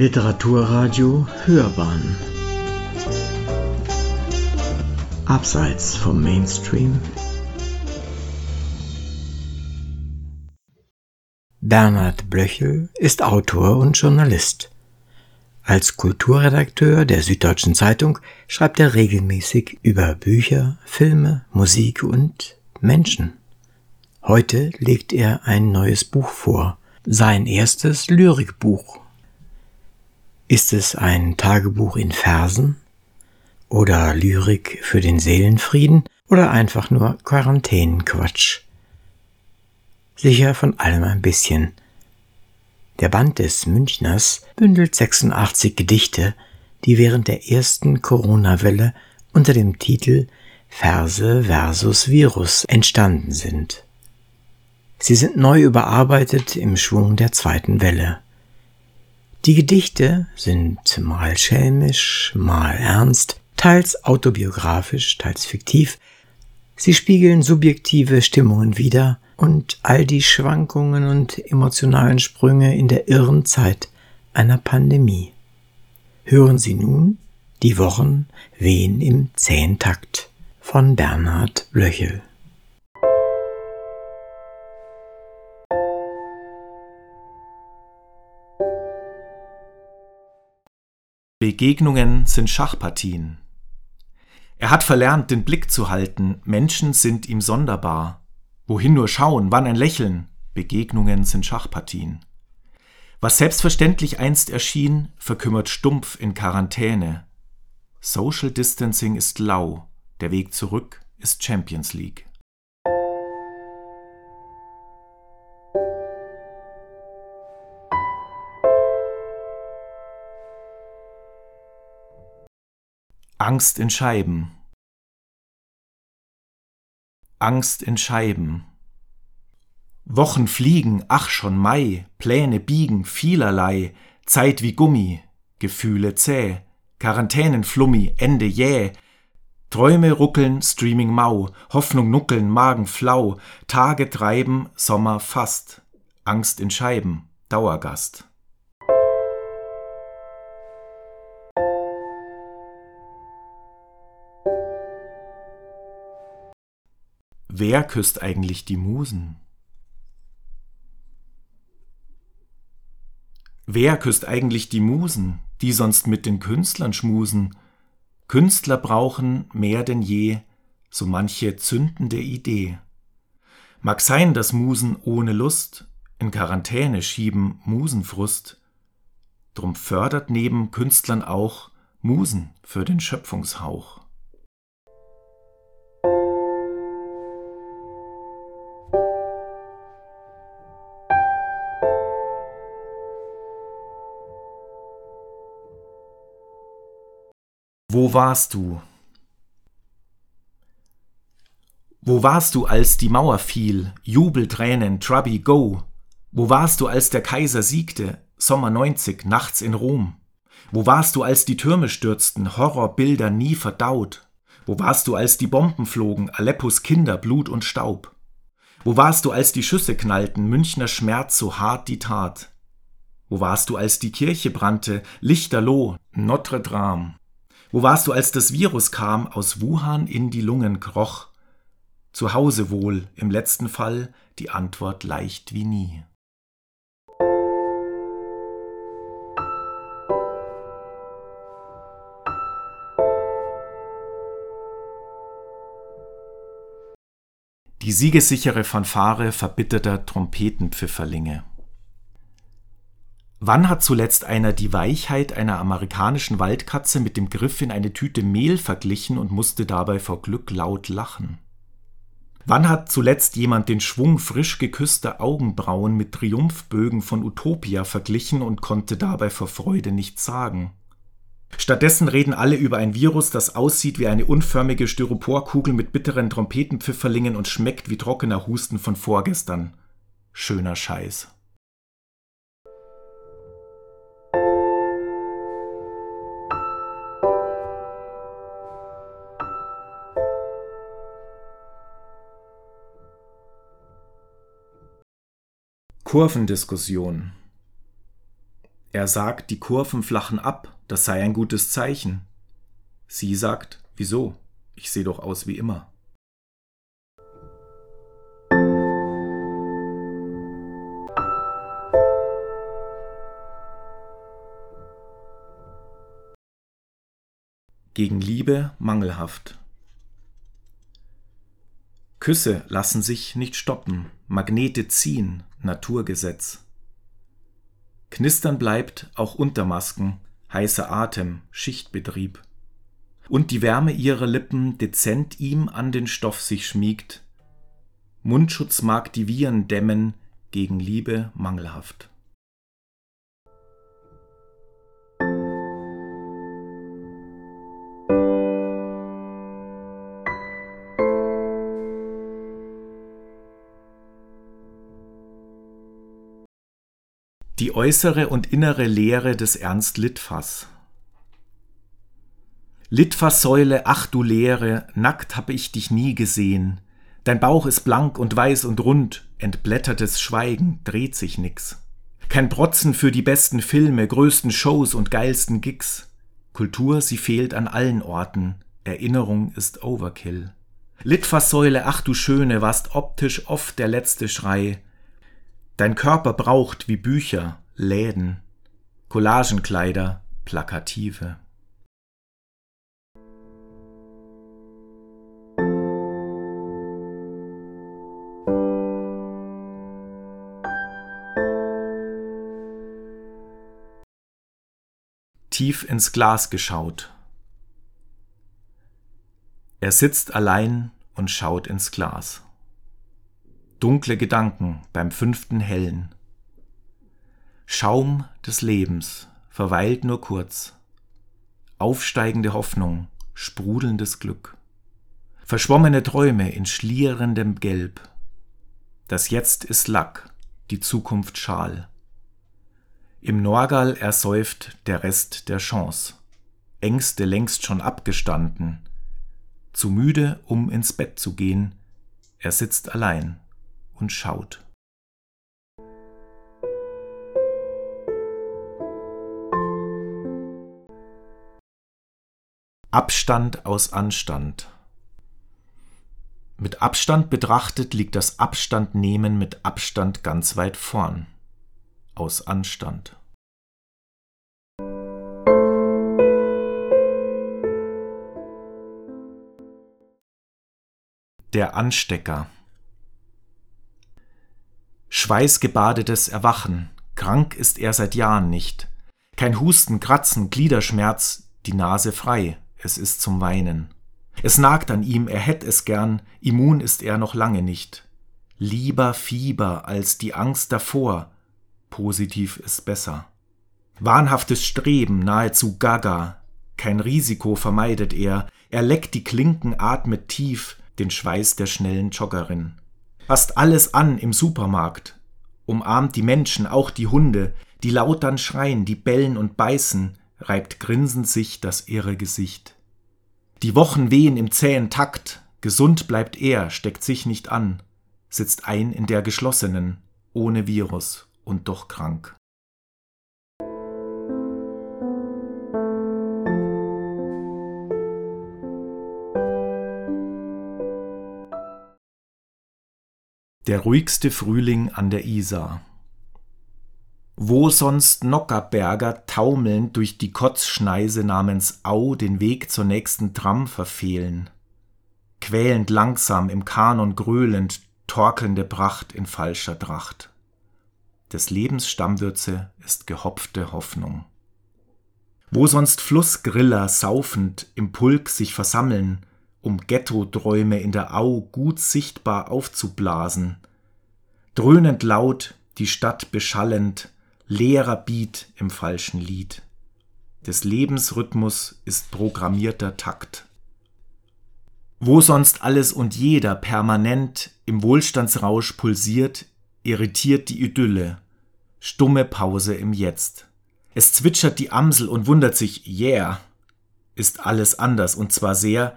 Literaturradio Hörbahn Abseits vom Mainstream Bernhard Blöchel ist Autor und Journalist. Als Kulturredakteur der Süddeutschen Zeitung schreibt er regelmäßig über Bücher, Filme, Musik und Menschen. Heute legt er ein neues Buch vor, sein erstes Lyrikbuch. Ist es ein Tagebuch in Versen oder Lyrik für den Seelenfrieden oder einfach nur Quarantänenquatsch? Sicher von allem ein bisschen. Der Band des Münchners bündelt 86 Gedichte, die während der ersten Corona-Welle unter dem Titel Verse versus Virus entstanden sind. Sie sind neu überarbeitet im Schwung der zweiten Welle. Die Gedichte sind mal schelmisch, mal ernst, teils autobiografisch, teils fiktiv. Sie spiegeln subjektive Stimmungen wider und all die Schwankungen und emotionalen Sprünge in der irren Zeit einer Pandemie. Hören Sie nun die Wochen wehen im Zehntakt von Bernhard Blöchel. Begegnungen sind Schachpartien. Er hat verlernt, den Blick zu halten, Menschen sind ihm sonderbar. Wohin nur schauen, wann ein Lächeln, Begegnungen sind Schachpartien. Was selbstverständlich einst erschien, verkümmert stumpf in Quarantäne. Social Distancing ist lau, der Weg zurück ist Champions League. Angst in Scheiben. Angst in Scheiben. Wochen fliegen, ach schon Mai, Pläne biegen vielerlei, Zeit wie Gummi, Gefühle zäh, Quarantänenflummi, Ende jäh, Träume ruckeln, Streaming mau, Hoffnung nuckeln, Magen flau, Tage treiben, Sommer fast, Angst in Scheiben, Dauergast. Wer küsst eigentlich die Musen? Wer küsst eigentlich die Musen, die sonst mit den Künstlern schmusen? Künstler brauchen mehr denn je so manche zündende Idee. Mag sein, dass Musen ohne Lust in Quarantäne schieben Musenfrust, drum fördert neben Künstlern auch Musen für den Schöpfungshauch. Wo warst du? Wo warst du, als die Mauer fiel? Jubeltränen, Trubby, go! Wo warst du, als der Kaiser siegte? Sommer 90, nachts in Rom. Wo warst du, als die Türme stürzten? Horrorbilder nie verdaut. Wo warst du, als die Bomben flogen? Aleppos Kinder, Blut und Staub. Wo warst du, als die Schüsse knallten? Münchner Schmerz, so hart die Tat. Wo warst du, als die Kirche brannte? Lichterloh, Notre Dame. Wo warst du, als das Virus kam, aus Wuhan in die Lungen kroch? Zu Hause wohl, im letzten Fall die Antwort leicht wie nie. Die siegessichere Fanfare verbitterter Trompetenpfifferlinge. Wann hat zuletzt einer die Weichheit einer amerikanischen Waldkatze mit dem Griff in eine Tüte Mehl verglichen und musste dabei vor Glück laut lachen? Wann hat zuletzt jemand den Schwung frisch geküsster Augenbrauen mit Triumphbögen von Utopia verglichen und konnte dabei vor Freude nichts sagen? Stattdessen reden alle über ein Virus, das aussieht wie eine unförmige Styroporkugel mit bitteren Trompetenpfifferlingen und schmeckt wie trockener Husten von vorgestern. Schöner Scheiß. Kurvendiskussion. Er sagt, die Kurven flachen ab, das sei ein gutes Zeichen. Sie sagt, wieso? Ich sehe doch aus wie immer. Gegen Liebe mangelhaft. Küsse lassen sich nicht stoppen, Magnete ziehen, Naturgesetz. Knistern bleibt auch unter Masken, heißer Atem, Schichtbetrieb. Und die Wärme ihrer Lippen dezent ihm an den Stoff sich schmiegt. Mundschutz mag die Viren dämmen, gegen Liebe mangelhaft. Äußere und innere Lehre des Ernst Litfaß. Litfaßsäule, ach du Leere, nackt hab ich dich nie gesehen. Dein Bauch ist blank und weiß und rund, entblättertes Schweigen, dreht sich nix. Kein Protzen für die besten Filme, größten Shows und geilsten Gigs. Kultur, sie fehlt an allen Orten, Erinnerung ist Overkill. Litfaßsäule, ach du Schöne, warst optisch oft der letzte Schrei, Dein Körper braucht wie Bücher Läden, Collagenkleider, Plakative. Tief ins Glas geschaut. Er sitzt allein und schaut ins Glas. Dunkle Gedanken beim fünften Hellen. Schaum des Lebens verweilt nur kurz. Aufsteigende Hoffnung, sprudelndes Glück. Verschwommene Träume in schlierendem Gelb. Das Jetzt ist Lack, die Zukunft Schal. Im Norgal ersäuft der Rest der Chance. Ängste längst schon abgestanden. Zu müde, um ins Bett zu gehen, er sitzt allein und schaut. Abstand aus Anstand. Mit Abstand betrachtet liegt das Abstandnehmen mit Abstand ganz weit vorn. Aus Anstand. Der Anstecker. Schweißgebadetes Erwachen, krank ist er seit Jahren nicht. Kein Husten, Kratzen, Gliederschmerz, die Nase frei, es ist zum Weinen. Es nagt an ihm, er hätt es gern, immun ist er noch lange nicht. Lieber Fieber als die Angst davor, positiv ist besser. Wahnhaftes Streben, nahezu gaga, kein Risiko vermeidet er, er leckt die Klinken, atmet tief, den Schweiß der schnellen Joggerin. Fasst alles an im Supermarkt, umarmt die Menschen, auch die Hunde, die laut dann schreien, die bellen und beißen, reibt grinsend sich das irre Gesicht. Die Wochen wehen im zähen Takt, gesund bleibt er, steckt sich nicht an, sitzt ein in der geschlossenen, ohne Virus und doch krank. Der ruhigste Frühling an der Isar. Wo sonst Nockerberger taumelnd durch die Kotzschneise namens Au den Weg zur nächsten Tram verfehlen. Quälend langsam im Kanon gröhlend, torkelnde Pracht in falscher Tracht. Des Lebens Stammwürze ist gehopfte Hoffnung. Wo sonst Flussgriller saufend im Pulk sich versammeln, um Ghettoträume in der Au gut sichtbar aufzublasen. Dröhnend laut, die Stadt beschallend, leerer Beat im falschen Lied. Des Lebens Rhythmus ist programmierter Takt. Wo sonst alles und jeder permanent im Wohlstandsrausch pulsiert, irritiert die Idylle, stumme Pause im Jetzt. Es zwitschert die Amsel und wundert sich, yeah, ist alles anders und zwar sehr,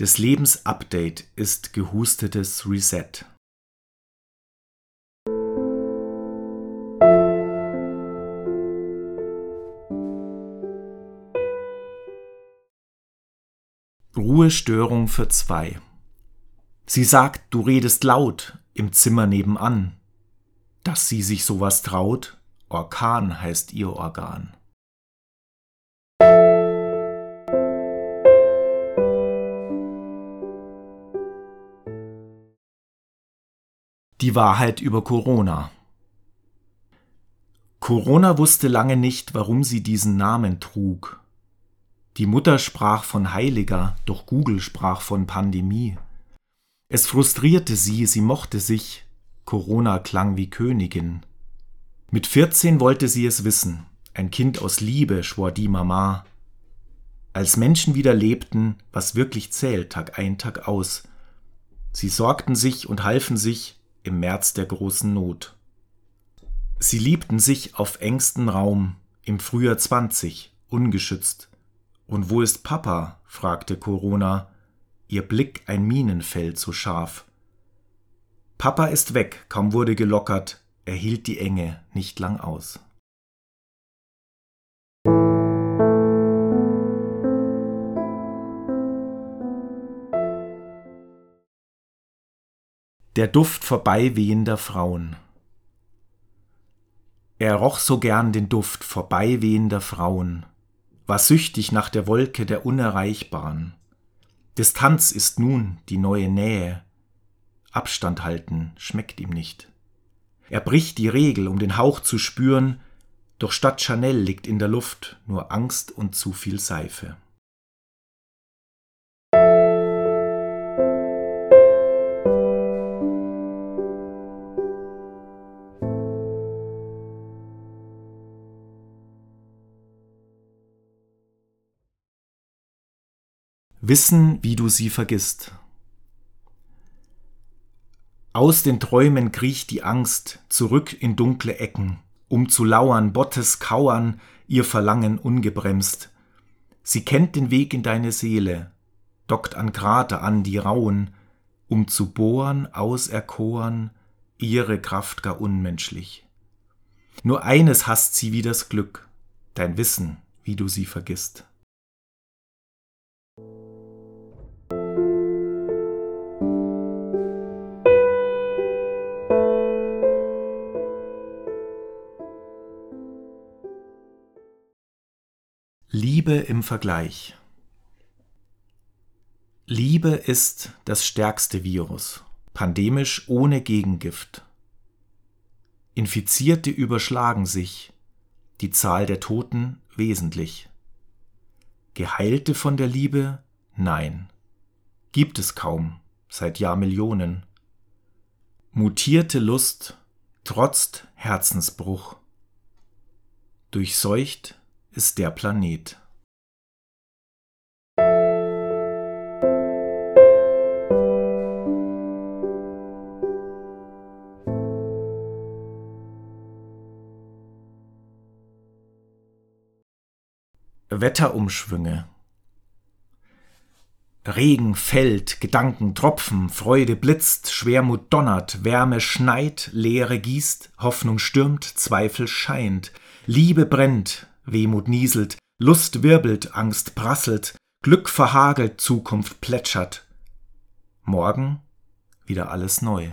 des Lebens Update ist gehustetes Reset. Ruhestörung für zwei. Sie sagt, du redest laut im Zimmer nebenan. Dass sie sich sowas traut, Orkan heißt ihr Organ. Die Wahrheit über Corona. Corona wusste lange nicht, warum sie diesen Namen trug. Die Mutter sprach von Heiliger, doch Google sprach von Pandemie. Es frustrierte sie, sie mochte sich, Corona klang wie Königin. Mit 14 wollte sie es wissen, ein Kind aus Liebe, schwor die Mama. Als Menschen wieder lebten, was wirklich zählt, Tag ein, Tag aus. Sie sorgten sich und halfen sich im März der großen Not. Sie liebten sich auf engstem Raum, im Frühjahr zwanzig, ungeschützt. Und wo ist Papa? fragte Corona, ihr Blick ein Minenfeld so scharf. Papa ist weg, kaum wurde gelockert, er hielt die Enge nicht lang aus. Der Duft vorbeiwehender Frauen. Er roch so gern den Duft vorbeiwehender Frauen, war süchtig nach der Wolke der Unerreichbaren. Distanz ist nun die neue Nähe, Abstand halten schmeckt ihm nicht. Er bricht die Regel, um den Hauch zu spüren, doch statt Chanel liegt in der Luft nur Angst und zu viel Seife. Wissen, wie du sie vergisst. Aus den Träumen kriecht die Angst zurück in dunkle Ecken, um zu lauern, Bottes kauern, ihr Verlangen ungebremst. Sie kennt den Weg in deine Seele, dockt an Krater an, die rauen, um zu bohren, auserkoren, ihre Kraft gar unmenschlich. Nur eines hasst sie wie das Glück, dein Wissen, wie du sie vergisst. Liebe im Vergleich. Liebe ist das stärkste Virus, pandemisch ohne Gegengift. Infizierte überschlagen sich, die Zahl der Toten wesentlich. Geheilte von der Liebe? Nein. Gibt es kaum, seit Jahrmillionen. Mutierte Lust trotzt Herzensbruch. Durchseucht ist der Planet. Wetterumschwünge. Regen fällt, Gedanken tropfen, Freude blitzt, Schwermut donnert, Wärme schneit, Leere gießt, Hoffnung stürmt, Zweifel scheint, Liebe brennt, Wehmut nieselt, Lust wirbelt, Angst prasselt, Glück verhagelt, Zukunft plätschert. Morgen wieder alles neu.